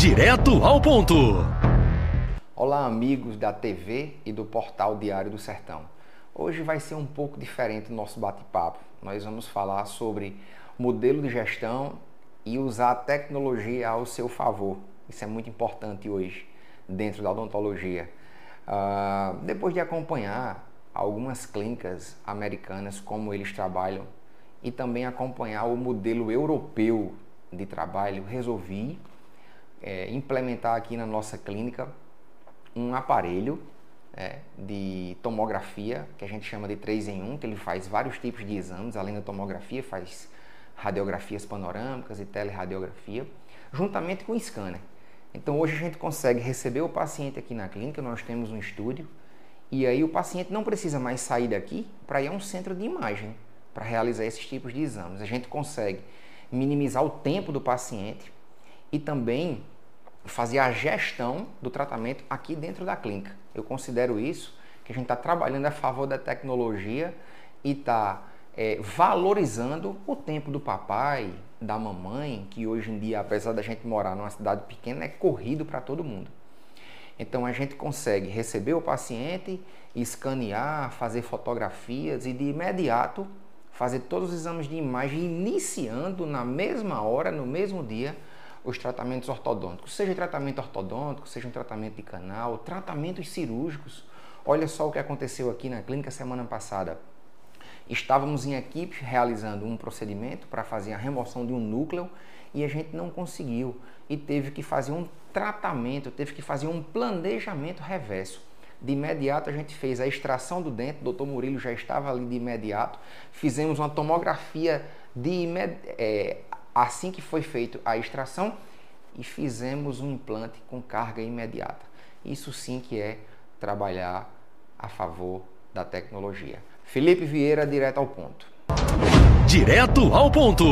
Direto ao ponto. Olá, amigos da TV e do portal Diário do Sertão. Hoje vai ser um pouco diferente o nosso bate-papo. Nós vamos falar sobre modelo de gestão e usar a tecnologia ao seu favor. Isso é muito importante hoje dentro da odontologia. Uh, depois de acompanhar algumas clínicas americanas, como eles trabalham, e também acompanhar o modelo europeu de trabalho, resolvi é, implementar aqui na nossa clínica um aparelho é, de tomografia, que a gente chama de 3 em 1, que ele faz vários tipos de exames, além da tomografia, faz radiografias panorâmicas e teleradiografia, juntamente com o scanner. Então hoje a gente consegue receber o paciente aqui na clínica, nós temos um estúdio, e aí o paciente não precisa mais sair daqui para ir a um centro de imagem para realizar esses tipos de exames. A gente consegue minimizar o tempo do paciente e também fazer a gestão do tratamento aqui dentro da clínica. Eu considero isso que a gente está trabalhando a favor da tecnologia e está é, valorizando o tempo do papai, da mamãe, que hoje em dia, apesar da gente morar numa cidade pequena, é corrido para todo mundo. Então a gente consegue receber o paciente, escanear, fazer fotografias e de imediato fazer todos os exames de imagem, iniciando na mesma hora, no mesmo dia, os tratamentos ortodônticos, seja tratamento ortodôntico, seja um tratamento de canal, tratamentos cirúrgicos. Olha só o que aconteceu aqui na clínica semana passada. Estávamos em equipe realizando um procedimento para fazer a remoção de um núcleo e a gente não conseguiu e teve que fazer um tratamento, teve que fazer um planejamento reverso. De imediato a gente fez a extração do dente, o doutor Murilo já estava ali de imediato, fizemos uma tomografia de é, assim que foi feita a extração e fizemos um implante com carga imediata. Isso sim que é trabalhar a favor da tecnologia. Felipe Vieira, direto ao ponto. Direto ao ponto.